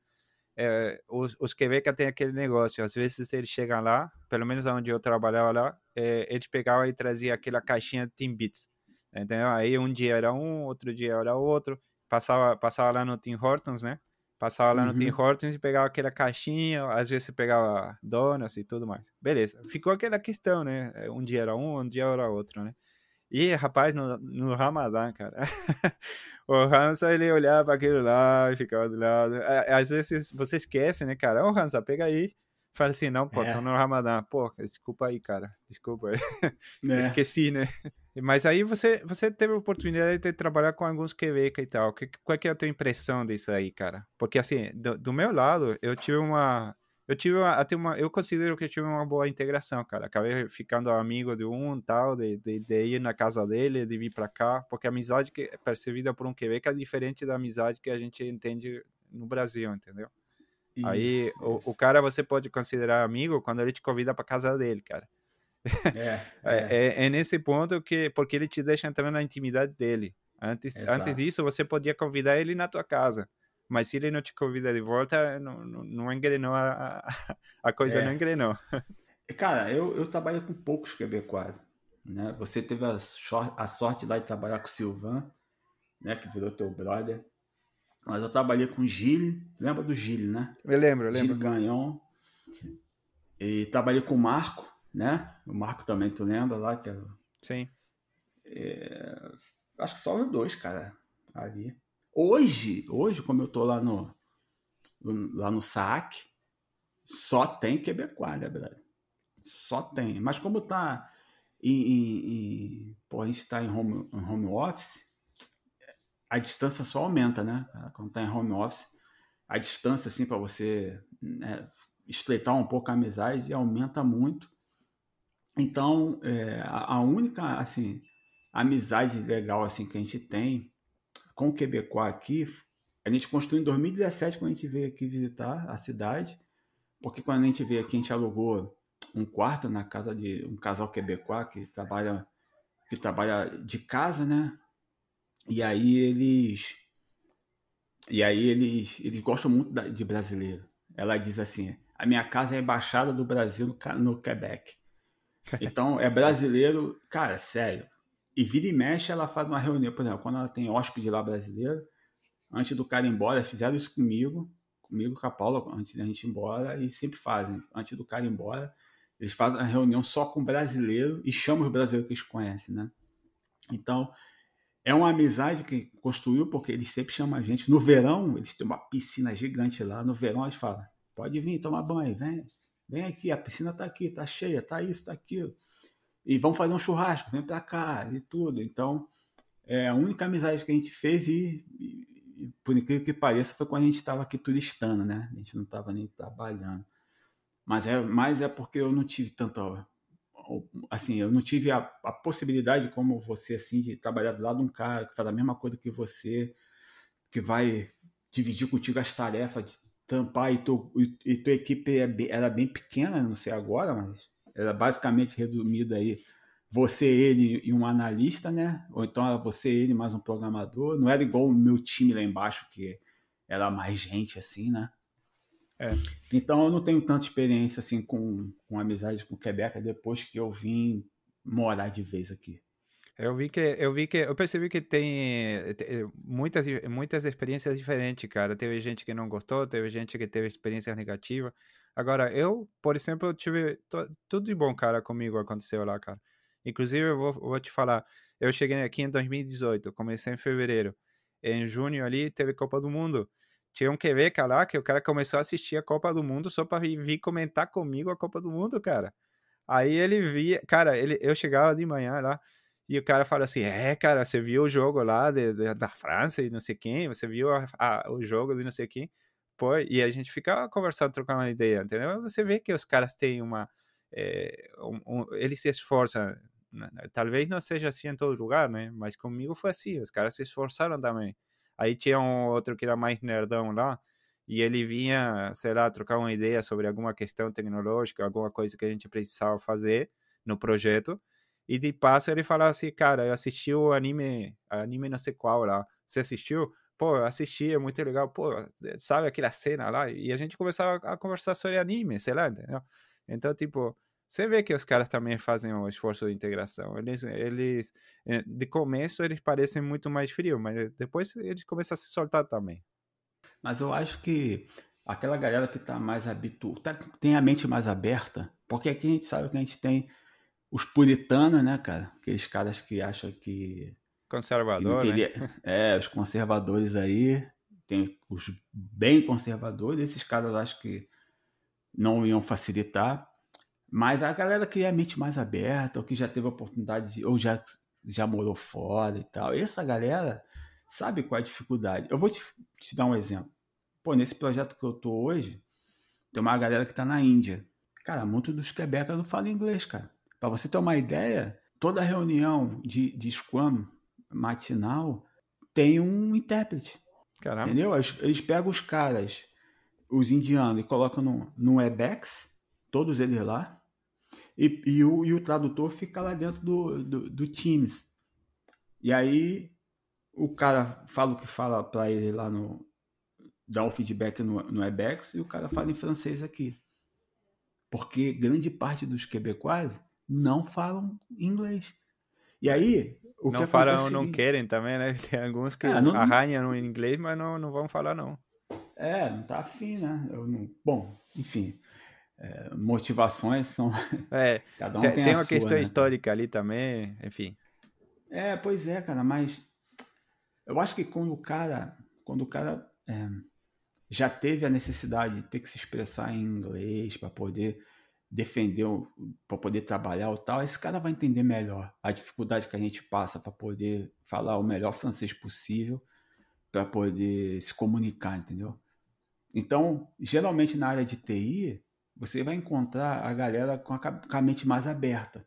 É, os, os Quebeca tem aquele negócio, às vezes eles chegam lá, pelo menos onde eu trabalhava lá, é, eles pegavam e traziam aquela caixinha de Timbits. Entendeu? Aí um dia era um, outro dia era outro passava, passava lá no Tim Hortons, né? Passava lá uhum. no Tim uhum. Hortons e pegava aquela caixinha, às vezes você pegava donuts e tudo mais. Beleza. Ficou aquela questão, né? É, um dia era um, um dia era outro, né? E, rapaz, no, no Ramadã, cara, [laughs] o Hansa, ele olhava para aquilo lá e ficava do lado. Às vezes você esquece, né, cara? Ô, Hansa, pega aí. Fala assim, não, pô, é. tô no Ramadã. Pô, desculpa aí, cara. Desculpa aí. [laughs] É. Esqueci, né? Mas aí você, você teve a oportunidade de trabalhar com alguns QVK e tal. Que, qual que é a tua impressão disso aí, cara? Porque assim, do, do meu lado, eu tive uma. Eu tive até uma. Eu considero que eu tive uma boa integração, cara. Acabei ficando amigo de um tal, de, de, de ir na casa dele, de vir para cá, porque a amizade que é percebida por um QVK é diferente da amizade que a gente entende no Brasil, entendeu? Isso, aí isso. O, o cara você pode considerar amigo quando ele te convida para casa dele, cara. É, é. é, é, nesse ponto que porque ele te deixa entrar na intimidade dele. Antes, antes disso, você podia convidar ele na tua casa. Mas se ele não te convida de volta, não, não, não engrenou a, a coisa, é. não engrenou. Cara, eu, eu trabalho com poucos quebecois. Né? Você teve a, a sorte lá de trabalhar com o Silvan, né? que virou teu brother. Mas eu trabalhei com o Gilles, lembra do Gilles, né? Eu lembro, eu lembro. Gilles Ganhon. E trabalhei com o Marco, né? O Marco também, tu lembra lá? Que é, Sim. É, acho que só os dois, cara, ali. Hoje, hoje, como eu tô lá no, lá no SAC, só tem Quebecois, né, brother? Só tem. Mas como tá em, em, em pô, a gente tá em home, em home office, a distância só aumenta, né? Quando tá em home office, a distância, assim, para você né, estreitar um pouco a amizade aumenta muito. Então, é, a única, assim, amizade legal, assim, que a gente tem com o Quebecois aqui, a gente construiu em 2017, quando a gente veio aqui visitar a cidade, porque quando a gente veio aqui, a gente alugou um quarto na casa de um casal Quebecois que trabalha, que trabalha de casa, né? E aí eles... E aí eles, eles gostam muito de brasileiro. Ela diz assim, a minha casa é a embaixada do Brasil no, no Quebec. Então, é brasileiro, cara, sério. E vira e mexe, ela faz uma reunião, por exemplo, quando ela tem hóspede lá brasileiro, antes do cara ir embora, fizeram isso comigo, comigo com a Paula, antes da gente ir embora, e sempre fazem. Antes do cara ir embora, eles fazem a reunião só com brasileiro e chamam os brasileiros que eles conhecem, né? Então, é uma amizade que construiu, porque eles sempre chamam a gente. No verão, eles têm uma piscina gigante lá. No verão, eles falam: pode vir tomar banho, vem. Vem aqui, a piscina tá aqui, tá cheia, tá isso, tá aquilo. E vamos fazer um churrasco, vem pra cá e tudo. Então, é a única amizade que a gente fez e, e por incrível que pareça, foi quando a gente estava aqui turistando, né? A gente não estava nem trabalhando. Mas é, mas é porque eu não tive tanta assim, eu não tive a, a, possibilidade como você assim de trabalhar do lado de um cara que faz a mesma coisa que você, que vai dividir contigo as tarefas tampar e, tu, e, tua equipe é era bem pequena, não sei agora, mas era basicamente resumida aí você, ele e um analista, né? Ou então era você, ele mais um programador. Não era igual o meu time lá embaixo, que era mais gente assim, né? É. Então eu não tenho tanta experiência assim com, com amizade com Quebec depois que eu vim morar de vez aqui. Eu vi que eu vi que eu percebi que tem, tem muitas muitas experiências diferentes, cara. Teve gente que não gostou, teve gente que teve experiências negativas. Agora, eu, por exemplo, tive tudo de bom, cara, comigo aconteceu lá, cara. Inclusive, eu vou, vou te falar, eu cheguei aqui em 2018, comecei em fevereiro. Em junho ali teve Copa do Mundo. tinha um QV lá que o cara começou a assistir a Copa do Mundo só para vir comentar comigo a Copa do Mundo, cara. Aí ele via, cara, ele, eu chegava de manhã lá e o cara fala assim: É, cara, você viu o jogo lá de, de, da França e não sei quem, você viu a, a, o jogo de não sei quem. Pô, e a gente fica conversando, trocando uma ideia, entendeu? Você vê que os caras têm uma. É, um, um, eles se esforçam. Né, né, talvez não seja assim em todo lugar, né? Mas comigo foi assim, os caras se esforçaram também. Aí tinha um outro que era mais nerdão lá, e ele vinha, sei lá, trocar uma ideia sobre alguma questão tecnológica, alguma coisa que a gente precisava fazer no projeto. E de passo ele falava assim, cara, eu assisti o anime, anime não sei qual lá. Você assistiu? Pô, eu assisti, é muito legal. Pô, sabe aquela cena lá? E a gente começava a conversar sobre anime, sei lá, entendeu? Então, tipo, você vê que os caras também fazem um esforço de integração. Eles, eles eh, de começo, eles parecem muito mais frios, mas depois eles começam a se soltar também. Mas eu acho que aquela galera que está mais habituada, tá, tem a mente mais aberta, porque aqui a gente sabe que a gente tem os puritanos, né, cara? Aqueles caras que acham que. Conservador, que né? É, os conservadores aí. Tem os bem conservadores, esses caras acho que não iam facilitar. Mas a galera que é a mente mais aberta, ou que já teve a oportunidade, de, ou já, já morou fora e tal, essa galera sabe qual é a dificuldade. Eu vou te, te dar um exemplo. Pô, nesse projeto que eu tô hoje, tem uma galera que tá na Índia. Cara, muito dos Quebec não falam inglês, cara. Para você ter uma ideia, toda reunião de, de Scrum matinal tem um intérprete. Caramba. Entendeu? Eles pegam os caras, os indianos, e colocam no, no Webex, todos eles lá, e, e, o, e o tradutor fica lá dentro do, do, do Teams. E aí o cara fala o que fala para ele lá no. dá um feedback no, no Webex e o cara fala em francês aqui. Porque grande parte dos quebecois não falam inglês. E aí, o não que falam ou não querem também, né? [laughs] Tem alguns que é, não, arranham no inglês, mas não, não vão falar, não. É, não tá afim, né? Não... Bom, enfim. É, motivações são. [laughs] É, Cada um tem, tem, tem uma sua, questão né? histórica ali também, enfim. É, pois é, cara, mas eu acho que quando o cara, quando o cara é, já teve a necessidade de ter que se expressar em inglês para poder defender, para poder trabalhar ou tal, esse cara vai entender melhor a dificuldade que a gente passa para poder falar o melhor francês possível, para poder se comunicar, entendeu? Então, geralmente na área de TI, você vai encontrar a galera com a, com a mente mais aberta,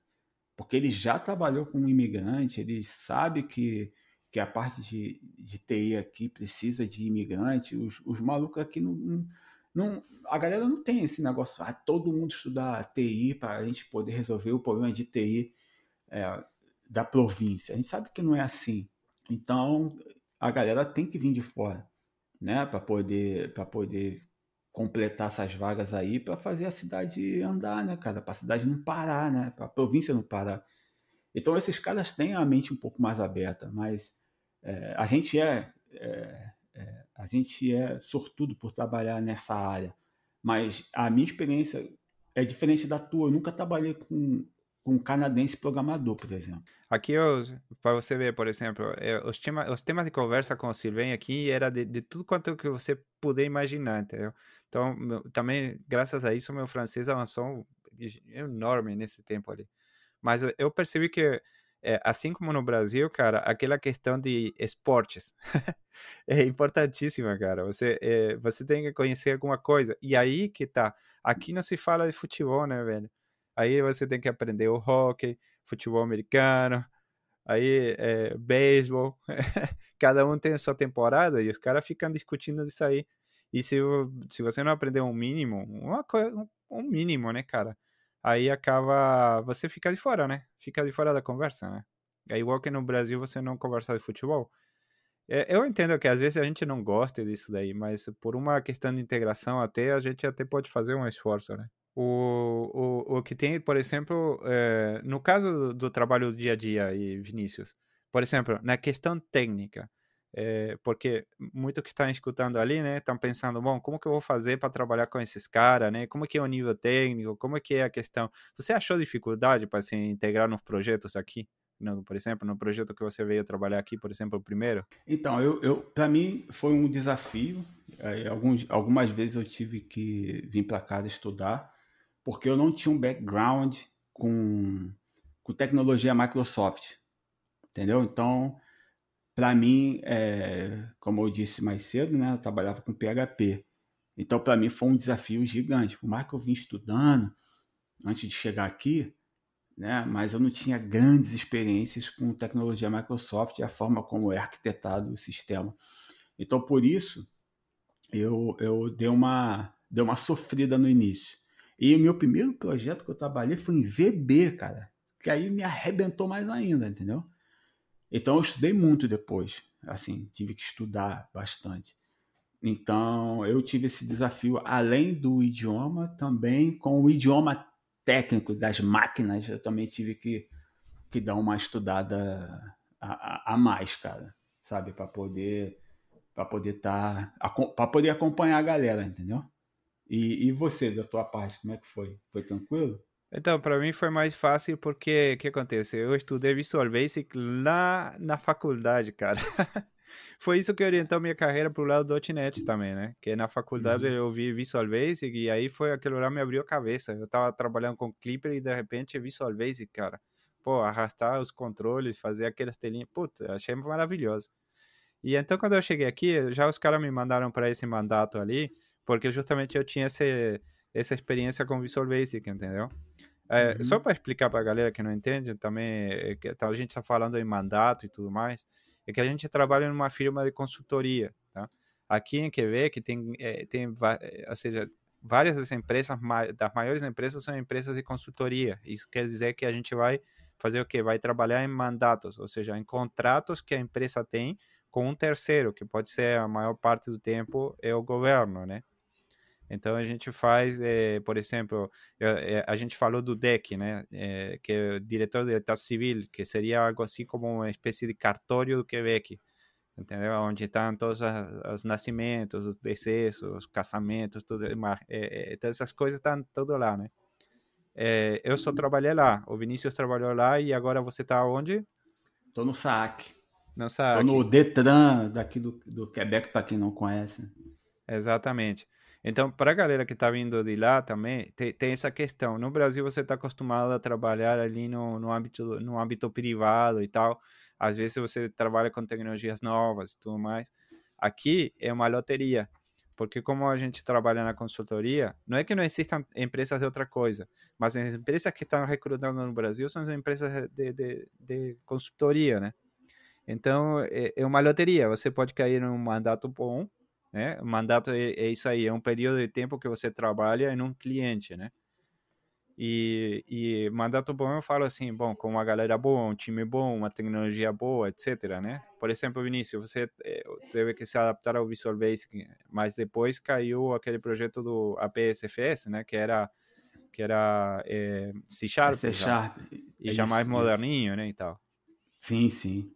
porque ele já trabalhou com um imigrante, ele sabe que, que a parte de, de TI aqui precisa de imigrante, os, os malucos aqui não, não não, a galera não tem esse negócio, ah, todo mundo estudar TI para a gente poder resolver o problema de TI é, da província. A gente sabe que não é assim. Então, a galera tem que vir de fora, né, para poder, poder completar essas vagas aí para fazer a cidade andar, né, cara, para a cidade não parar, né, para a província não parar. Então, esses caras têm a mente um pouco mais aberta, mas é, a gente é, é é, a gente é sortudo por trabalhar nessa área, mas a minha experiência é diferente da tua. Eu nunca trabalhei com, com um canadense programador, por exemplo. Aqui, para você ver, por exemplo, é, os, tema, os temas de conversa com o Silvém aqui era de, de, tudo quanto que você puder imaginar, entendeu? Então, meu, também, graças a isso, meu francês avançou enorme nesse tempo ali. Mas eu percebi que é, assim como no Brasil, cara, aquela questão de esportes é [laughs] importantíssima, cara. Você, é, você tem que conhecer alguma coisa. E aí que tá. Aqui não se fala de futebol, né, velho? Aí você tem que aprender o hockey, futebol americano, aí é, beisebol. [laughs] Cada um tem a sua temporada e os caras ficam discutindo disso aí. E se, se você não aprender um mínimo, uma um mínimo, né, cara? Aí acaba. Você fica de fora, né? Fica de fora da conversa, né? É igual que no Brasil você não conversa de futebol. É, eu entendo que às vezes a gente não gosta disso daí, mas por uma questão de integração até, a gente até pode fazer um esforço, né? O, o, o que tem, por exemplo, é, no caso do, do trabalho do dia a dia, e Vinícius, por exemplo, na questão técnica, é, porque muito que estão escutando ali, né, estão pensando, bom, como que eu vou fazer para trabalhar com esses caras, né? Como que é o nível técnico? Como que é a questão? Você achou dificuldade para se integrar nos projetos aqui No, por exemplo, no projeto que você veio trabalhar aqui, por exemplo, o primeiro? Então, eu, eu para mim foi um desafio. É, alguns, algumas vezes eu tive que vir para casa estudar, porque eu não tinha um background com, com tecnologia Microsoft, entendeu? Então, para mim, é, como eu disse mais cedo, né, eu trabalhava com PHP. Então, para mim, foi um desafio gigante. Por mais que eu vim estudando antes de chegar aqui, né, mas eu não tinha grandes experiências com tecnologia Microsoft e a forma como é arquitetado o sistema. Então, por isso, eu, eu dei, uma, dei uma sofrida no início. E o meu primeiro projeto que eu trabalhei foi em VB, cara. Que aí me arrebentou mais ainda, entendeu? Então eu estudei muito depois. Assim, tive que estudar bastante. Então, eu tive esse desafio, além do idioma, também com o idioma técnico das máquinas, eu também tive que, que dar uma estudada a, a, mais, cara, sabe? Para poder para poder estar tá, para poder acompanhar a galera, entendeu? E, e você, da tua parte, como é que foi? Foi tranquilo? Então, para mim foi mais fácil porque o que acontece? Eu estudei Visual Basic lá na faculdade, cara. [laughs] foi isso que orientou minha carreira pro lado do .NET também, né? Que na faculdade uhum. eu vi Visual Basic e aí foi aquele lá me abriu a cabeça. Eu tava trabalhando com Clipper e de repente Visual Basic, cara. Pô, arrastar os controles, fazer aquelas telinhas, putz, achei maravilhoso. E então quando eu cheguei aqui, já os caras me mandaram para esse mandato ali, porque justamente eu tinha esse, essa experiência com Visual Basic, entendeu? É, uhum. Só para explicar para a galera que não entende também, é que a gente está falando em mandato e tudo mais, é que a gente trabalha numa firma de consultoria, tá? Aqui em Quebec tem, é, tem é, ou seja, várias das empresas, das maiores empresas são empresas de consultoria. Isso quer dizer que a gente vai fazer o quê? Vai trabalhar em mandatos, ou seja, em contratos que a empresa tem com um terceiro, que pode ser a maior parte do tempo é o governo, né? Então a gente faz, é, por exemplo, é, a gente falou do DEC, né, é, que é o diretor de Estado Civil, que seria algo assim como uma espécie de cartório do Quebec, entendeu? Onde estão todos os nascimentos, os decessos, os casamentos, tudo, é, todas essas coisas estão tudo lá, né? eu só trabalhei lá, o Vinícius trabalhou lá e agora você está onde? Estou no SAC. No SAC. Estou no Detran daqui do, do Quebec, para quem não conhece. Exatamente. Então, para a galera que está vindo de lá também, tem, tem, essa questão. No Brasil, você está acostumado a trabalhar ali no, no, âmbito, no âmbito privado e tal. Às vezes, você trabalha com tecnologias novas e tudo mais. Aqui é uma loteria, porque como a gente trabalha na consultoria, não é que não existam empresas de outra coisa, mas as empresas que estão recrutando no Brasil são as empresas de, de, de consultoria, né? Então, é, é uma loteria. Você pode cair num mandato bom, né? O mandato é, é, isso aí, é um período de tempo que você trabalha em um cliente, né? E, e mandato bom eu falo assim, bom, com uma galera boa, um time bom, uma tecnologia boa, etc, né? Por exemplo, Vinícius, você eh, teve que se adaptar ao Visual Basic, mas depois caiu aquele projeto do APSFS, né? Que era que era é, C Sharp, C Sharp e é já mais moderninho, né, e tal. Sim, sim.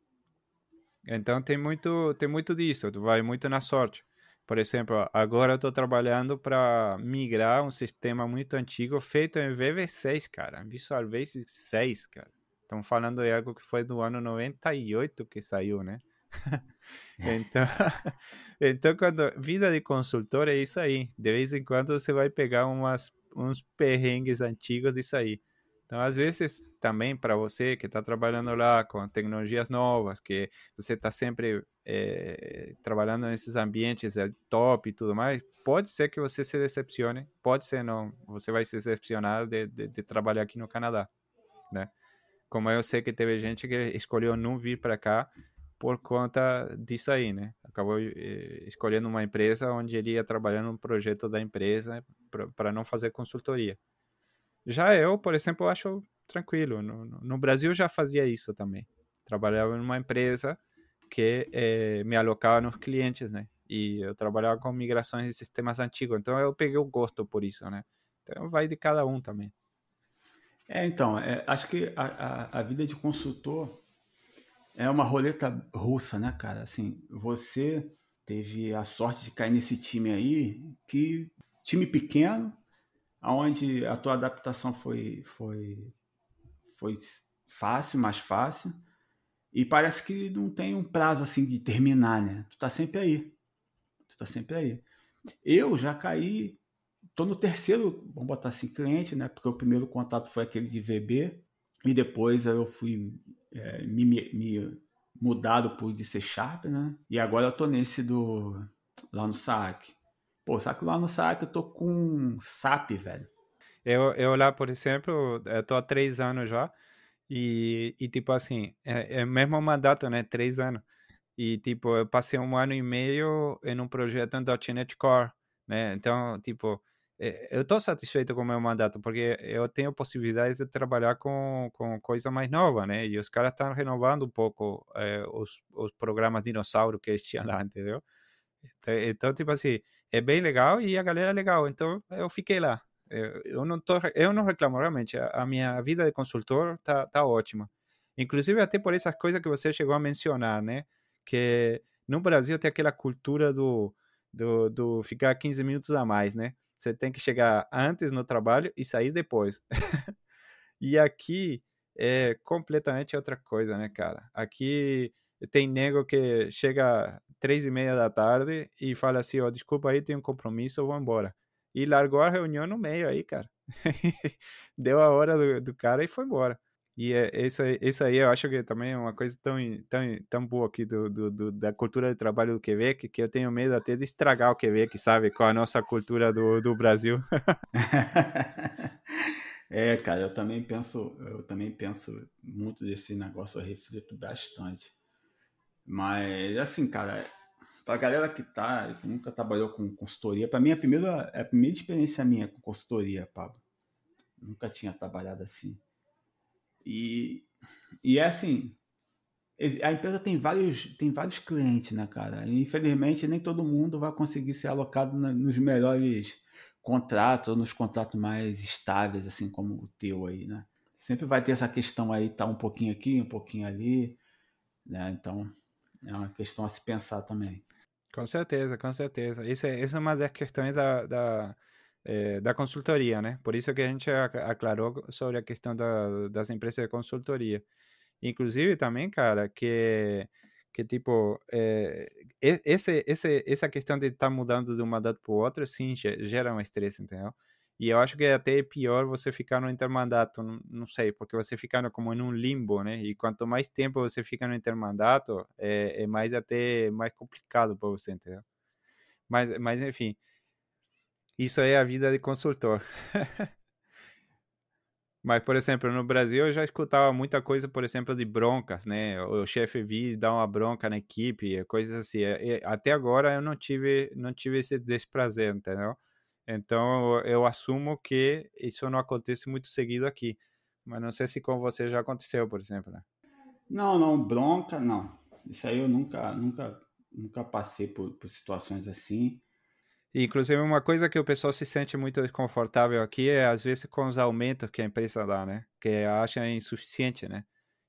Então tem muito tem muito disso, vai muito na sorte. Por exemplo, agora eu estou trabalhando para migrar um sistema muito antigo feito em VV6, cara. Visual Basic 6, cara. Estamos falando de algo que foi do ano 98 que saiu, né? [laughs] então, [laughs] então quando vida de consultor é isso aí. De vez em quando você vai pegar umas, uns perrengues antigos disso aí. Então, às vezes, também para você que está trabalhando lá com tecnologias novas, que você está sempre é, trabalhando nesses ambientes é, top e tudo mais, pode ser que você se decepcione, pode ser não, você vai se decepcionar de, de, de trabalhar aqui no Canadá, né? Como eu sei que teve gente que escolheu não vir para cá por conta disso aí, né? Acabou eh, escolhendo uma empresa onde ele ia trabalhar no projeto da empresa para não fazer consultoria. Já eu, por exemplo, acho tranquilo. No, no Brasil já fazia isso também. Trabalhava numa empresa que é, me alocava nos clientes, né? E eu trabalhava com migrações de sistemas antigos, então eu peguei o gosto por isso, né? Então vai de cada um também. É, então, é, acho que a, a, a, vida de consultor é uma roleta russa, né, cara? Assim, você teve a sorte de cair nesse time aí, que time pequeno, onde a tua adaptação foi, foi, foi fácil, mais fácil. E parece que não tem um prazo assim de terminar, né? Tu tá sempre aí. Tu tá sempre aí. Eu já caí, tô no terceiro, vamos botar assim, cliente, né? Porque o primeiro contato foi aquele de VB e depois eu fui é, me, me mudado por de C Sharp, né? E agora eu tô nesse do lá no SAC. Pô, só que lá no SAC eu tô com SAP, velho. Eu, eu lá, por exemplo, eu tô há três anos já. E, e tipo assim, é, é mesmo mandato, né? Três anos. E, tipo, eu passei um ano e meio em um projeto em .NET Core, né? Então, tipo, eu estou satisfeito com o meu mandato, porque eu tenho possibilidades de trabalhar com, com coisa mais nova, né? E os caras estão renovando um pouco é, os, os programas dinossauro que eles tinham lá, entendeu? Então, então, tipo assim, é bem legal e a galera é legal. Então, eu fiquei lá. Eu, não, tô, eu não reclamo, realmente. A, a minha vida de consultor tá, tá ótima. Inclusive, até por essas coisas que você chegou a mencionar, né? Que no Brasil tem aquela cultura do, do, do ficar 15 minutos a mais, né? Você tem que chegar antes no trabalho e sair depois. [laughs] e aqui é completamente outra coisa, né, cara? Aqui tem nego que chega três e meia da tarde e fala assim, ó, oh, desculpa aí, tenho um compromisso, vou embora e largou a reunião no meio aí, cara. [laughs] Deu a hora do, do, cara e foi embora. E é, isso, isso aí eu acho que também é uma coisa tão, tão, tão boa aqui do, do, do, da cultura de trabalho do Quebec que eu tenho medo até de estragar o Quebec, sabe? Com a nossa cultura do, do Brasil. [laughs] é, cara, eu também penso, eu também penso muito desse negócio, eu reflito bastante. Mas, assim, cara, Pra galera que tá, que nunca trabalhou com consultoria, para mim a primeira, a primeira experiência minha com consultoria, Pablo. Nunca tinha trabalhado assim. E, e é assim, a empresa tem vários, tem vários clientes, né, cara? E, infelizmente, nem todo mundo vai conseguir ser alocado na, nos melhores contratos ou nos contratos mais estáveis, assim como o teu aí, né? Sempre vai ter essa questão aí, tá um pouquinho aqui, um pouquinho ali, né? Então, é uma questão a se pensar também. Com certeza, com certeza. Isso é, isso é uma das questões da, da, é, da consultoria, né? Por isso que a gente aclarou sobre a questão da, das empresas de consultoria. Inclusive também, cara, que, que tipo, é, esse, esse, essa questão de estar tá mudando de uma data para outra, sim, gera um estresse, entendeu? E eu acho que é até pior você ficar no intermandato, não, sei, porque você fica como em um limbo, né? E quanto mais tempo você fica no intermandato, é, é mais até mais complicado para você, entendeu? Mas, mas enfim, isso é a vida de consultor. [laughs] Mas, por exemplo, no Brasil eu já escutava muita coisa, por exemplo, de broncas, né? O chefe vir dar uma bronca na equipe, coisas assim. Até agora eu não tive, não tive esse desprazer, entendeu? Então eu assumo que isso não acontece muito seguido aqui. Mas não sei se com você já aconteceu, por exemplo. Né? Não, não, bronca, não. Isso aí eu nunca, nunca, nunca passei por, por situações assim. inclusive, uma coisa que o pessoal se sente muito desconfortável aqui é, às vezes, com os aumentos que a empresa dá, né? Que acha insuficiente, né?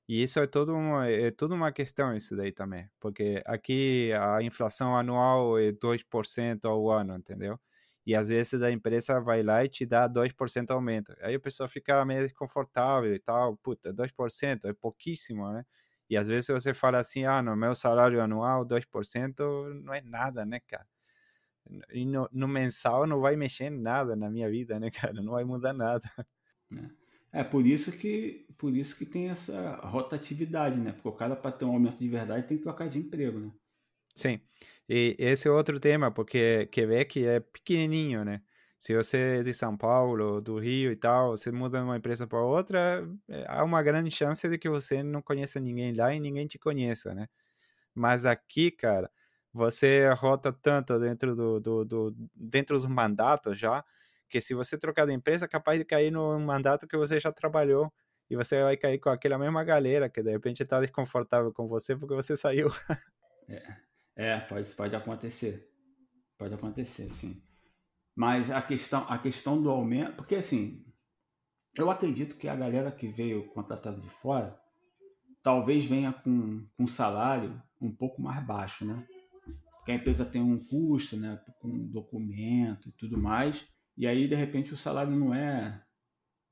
E isso é tudo uma, é tudo uma questão, isso daí também. Porque aqui a inflação anual é 2% ao ano, entendeu? E às vezes a empresa vai lá e te dá 2% aumento. Aí a pessoa fica meio desconfortável e tal. Puta, 2% é pouquíssimo, né? E às vezes você fala assim, ah, no meu salário anual, 2% não é nada, né, cara? E no, no, mensal não vai mexer nada na minha vida, né, [laughs] cara? Não vai mudar nada. É, é por isso que por isso que tem essa rotatividade, né? Porque o cara, para ter um aumento de verdade, tem que trocar de emprego, né? Sim. E esse é outro tema, porque Quebec é pequenininho, né? Se você é de São Paulo, do Rio e tal, você muda de uma empresa para outra, é, há uma grande chance de que você não conheça ninguém lá e ninguém te conheça, né? Mas aqui, cara, você rota tanto dentro do, do, do dentro dos mandatos já, que se você trocar de empresa, é capaz de cair no mandato que você já trabalhou e você vai cair com aquela mesma galera que de repente está desconfortável com você porque você saiu. É. É, pode, pode acontecer. Pode acontecer, sim. Mas a questão, a questão do aumento, porque assim, eu acredito que a galera que veio contratada de fora talvez venha com, com um salário um pouco mais baixo, né? Porque a empresa tem um custo, né? Com documento e tudo mais. E aí, de repente, o salário não é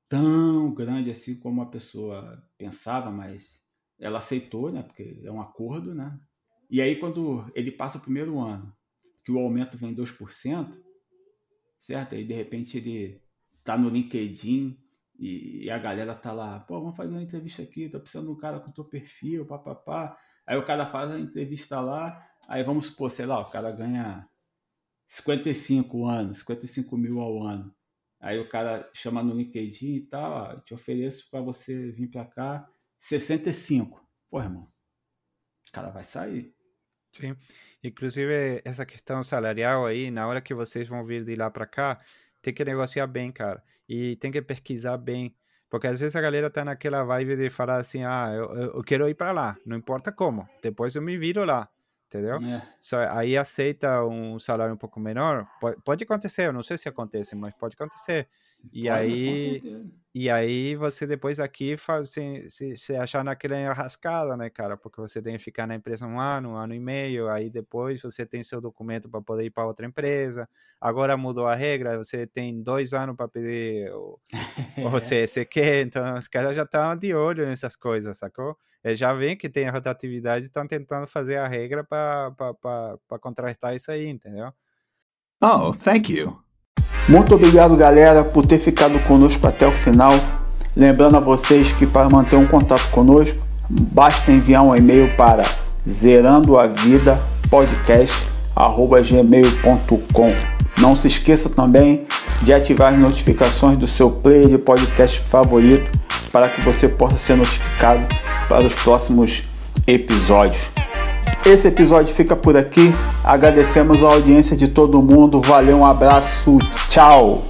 tão grande assim como a pessoa pensava, mas ela aceitou, né? Porque é um acordo, né? E aí, quando ele passa o primeiro ano, que o aumento vem 2%, certo? Aí, de repente, ele tá no LinkedIn e, a galera tá lá, pô, vamos fazer uma entrevista aqui, tô precisando de um cara com teu perfil, papapá. Aí o cara faz a entrevista lá, aí vamos supor, sei lá, o cara ganha 55 anos, 55 mil ao ano. Aí o cara chama no LinkedIn e tal, ó, te ofereço para você vir para cá 65. Pô, irmão, o cara vai sair. Sim. Inclusive, essa questão salarial aí, na hora que vocês vão vir de lá para cá, tem que negociar bem, cara. E tem que pesquisar bem. Porque às vezes a galera tá naquela vibe de falar assim, ah, eu, eu quero ir para lá, não importa como, depois eu me viro lá entendeu? É. Só, aí aceita um salário um pouco menor, pode, pode acontecer, eu não sei se acontece, mas pode acontecer. E pode, aí e aí você depois aqui faz, se, se, se achar naquela enrascada, né, cara? Porque você tem que ficar na empresa um ano, um ano e meio, aí depois você tem seu documento para poder ir para outra empresa. Agora mudou a regra, você tem dois anos para pedir o, o [laughs] você quer, então os caras já estão de olho nessas coisas, sacou? Eles já vem que tem a rotatividade e estão tentando fazer a regra para contrastar isso aí, entendeu? Oh, thank you. Muito obrigado, galera, por ter ficado conosco até o final. Lembrando a vocês que para manter um contato conosco, basta enviar um e-mail para zerandoavidapodcast@gmail.com. Não se esqueça também de ativar as notificações do seu player de podcast favorito para que você possa ser notificado para os próximos episódios. Esse episódio fica por aqui. Agradecemos a audiência de todo mundo. Valeu, um abraço, tchau!